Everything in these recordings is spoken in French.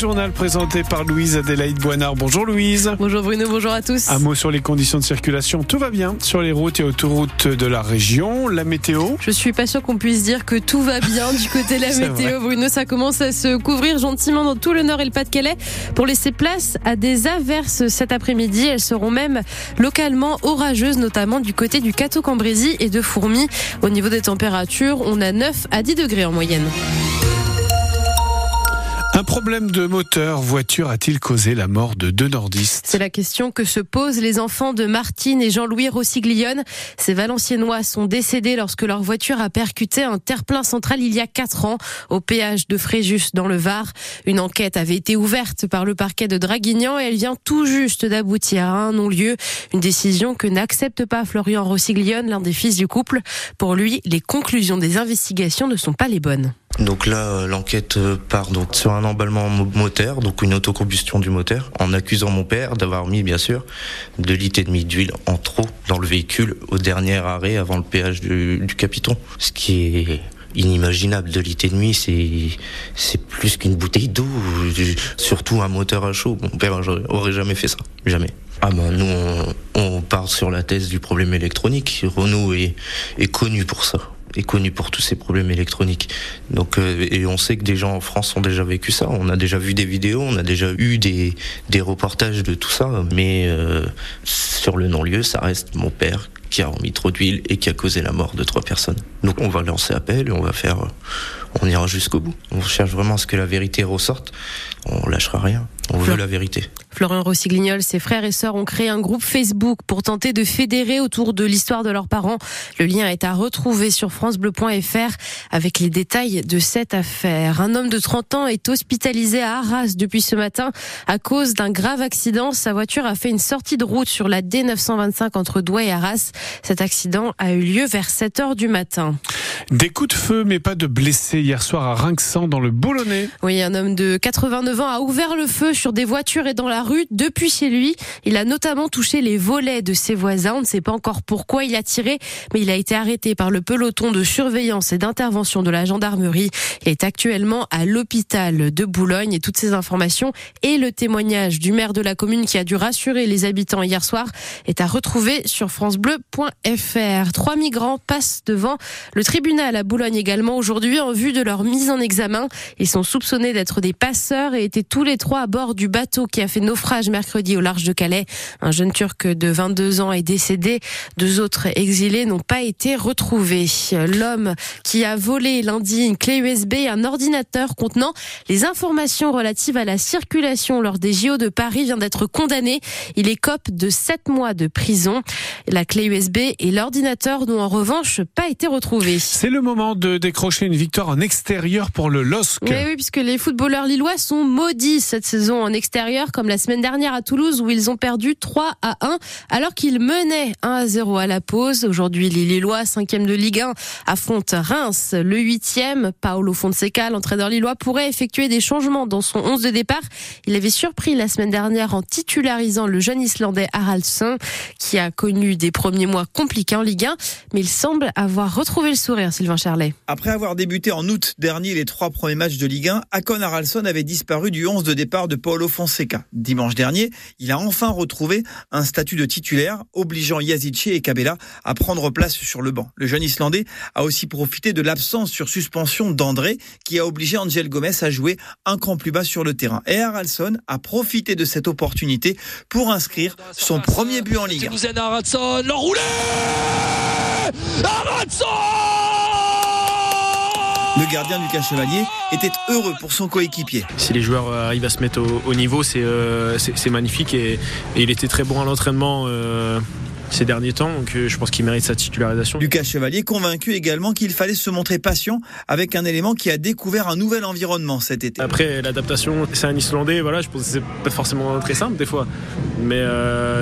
journal présenté par Louise Adélaïde Boinard. Bonjour Louise. Bonjour Bruno, bonjour à tous. Un mot sur les conditions de circulation. Tout va bien sur les routes et autoroutes de la région. La météo? Je suis pas sûr qu'on puisse dire que tout va bien du côté de la météo. Bruno, ça commence à se couvrir gentiment dans tout le nord et le Pas-de-Calais pour laisser place à des averses cet après-midi. Elles seront même localement orageuses, notamment du côté du Cateau-Cambrésis et de Fourmis. Au niveau des températures, on a 9 à 10 degrés en moyenne. Un problème de moteur voiture a-t-il causé la mort de deux nordistes C'est la question que se posent les enfants de Martine et Jean-Louis Rossiglione. Ces Valenciennois sont décédés lorsque leur voiture a percuté un terre-plein central il y a quatre ans au péage de Fréjus dans le Var. Une enquête avait été ouverte par le parquet de Draguignan et elle vient tout juste d'aboutir à un non-lieu. Une décision que n'accepte pas Florian Rossiglione, l'un des fils du couple. Pour lui, les conclusions des investigations ne sont pas les bonnes. Donc là, euh, l'enquête euh, part donc sur un emballement moteur, donc une autocombustion du moteur, en accusant mon père d'avoir mis, bien sûr, de litres et demi d'huile en trop dans le véhicule au dernier arrêt avant le péage du, Capiton. Ce qui est inimaginable. De litres et demi, c'est plus qu'une bouteille d'eau. Surtout un moteur à chaud. Mon père aurait jamais fait ça, jamais. Ah ben nous on, part sur la thèse du problème électronique. Renault est connu pour ça est connu pour tous ces problèmes électroniques. Donc, euh, et on sait que des gens en France ont déjà vécu ça. On a déjà vu des vidéos, on a déjà eu des, des reportages de tout ça. Mais euh, sur le non-lieu, ça reste mon père qui a remis trop d'huile et qui a causé la mort de trois personnes. Donc, on va lancer appel et on va faire, on ira jusqu'au bout. On cherche vraiment à ce que la vérité ressorte. On lâchera rien. On veut la vérité. Florian Rossiglignol, ses frères et sœurs ont créé un groupe Facebook pour tenter de fédérer autour de l'histoire de leurs parents. Le lien est à retrouver sur francebleu.fr avec les détails de cette affaire. Un homme de 30 ans est hospitalisé à Arras depuis ce matin à cause d'un grave accident. Sa voiture a fait une sortie de route sur la D925 entre Douai et Arras. Cet accident a eu lieu vers 7 heures du matin. Des coups de feu, mais pas de blessés hier soir à Rinxan dans le Boulonnais. Oui, un homme de 89 ans a ouvert le feu sur des voitures et dans la rue depuis chez lui. Il a notamment touché les volets de ses voisins. On ne sait pas encore pourquoi il a tiré, mais il a été arrêté par le peloton de surveillance et d'intervention de la gendarmerie. Il est actuellement à l'hôpital de Boulogne et toutes ces informations et le témoignage du maire de la commune qui a dû rassurer les habitants hier soir est à retrouver sur francebleu.fr. Trois migrants passent devant le tribunal à Boulogne également aujourd'hui en vue de leur mise en examen. Ils sont soupçonnés d'être des passeurs et étaient tous les trois à bord du bateau qui a fait naufrage mercredi au large de Calais. Un jeune Turc de 22 ans est décédé. Deux autres exilés n'ont pas été retrouvés. L'homme qui a volé lundi une clé USB et un ordinateur contenant les informations relatives à la circulation lors des JO de Paris vient d'être condamné. Il écope de 7 mois de prison. La clé USB et l'ordinateur n'ont en revanche pas été retrouvés. C'est le moment de décrocher une victoire en extérieur pour le LOSC. oui, puisque les footballeurs lillois sont maudits cette saison en extérieur, comme la semaine dernière à Toulouse où ils ont perdu 3 à 1 alors qu'ils menaient 1 à 0 à la pause. Aujourd'hui, les Lillois, 5e de Ligue 1, affrontent Reims, le 8e. Paolo Fonseca, l'entraîneur lillois, pourrait effectuer des changements dans son 11 de départ. Il avait surpris la semaine dernière en titularisant le jeune Islandais Haraldsson qui a connu des premiers mois compliqués en Ligue 1, mais il semble avoir retrouvé le sourire, Sylvain Charlet. Après avoir débuté en août dernier les trois premiers matchs de Ligue 1, Akon Haraldsson avait disparu du 11 de départ de Paolo Fonseca. Dimanche dernier, il a enfin retrouvé un statut de titulaire, obligeant Yazici et Kabela à prendre place sur le banc. Le jeune Islandais a aussi profité de l'absence sur suspension d'André, qui a obligé Angel Gomez à jouer un cran plus bas sur le terrain. Et Haraldsson a profité de cette opportunité pour inscrire son premier but en Ligue 1. Le gardien du cas Chevalier était heureux pour son coéquipier. Si les joueurs euh, arrivent à se mettre au, niveau, euh, c'est magnifique et, et, il était très bon à l'entraînement. Euh, ces derniers temps, donc je pense qu'il mérite sa titularisation. Lucas Chevalier convaincu également qu'il fallait se montrer patient avec un élément qui a découvert un nouvel environnement cet été. Après l'adaptation, c'est un Islandais, voilà, je pense que c'est pas forcément très simple des fois, mais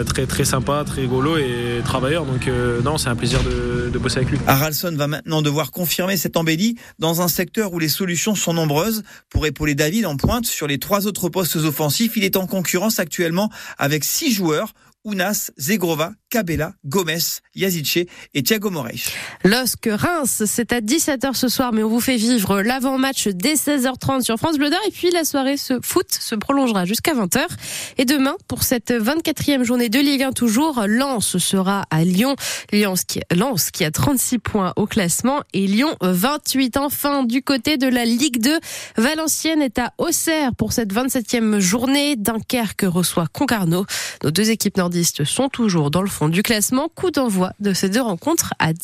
très très sympa, très rigolo et travailleur, donc non, c'est un plaisir de, de, bosser avec lui. Haraldsson va maintenant devoir confirmer cette embellie dans un secteur où les solutions sont nombreuses. Pour épauler David en pointe sur les trois autres postes offensifs, il est en concurrence actuellement avec six joueurs Ounas, Zegrova, Cabella, Gomez, Yazice et Thiago Moraes. LOSC Reims, c'est à 17h ce soir, mais on vous fait vivre l'avant-match dès 16h30 sur France Bleu. Et puis la soirée se foot se prolongera jusqu'à 20h. Et demain, pour cette 24e journée de Ligue 1 toujours, Lens sera à Lyon. Lens qui, Lens qui a 36 points au classement et Lyon 28. Enfin, du côté de la Ligue 2, Valenciennes est à Auxerre pour cette 27e journée. Dunkerque reçoit Concarneau. Nos deux équipes nordistes sont toujours dans le du classement. Coup d'envoi de ces deux rencontres à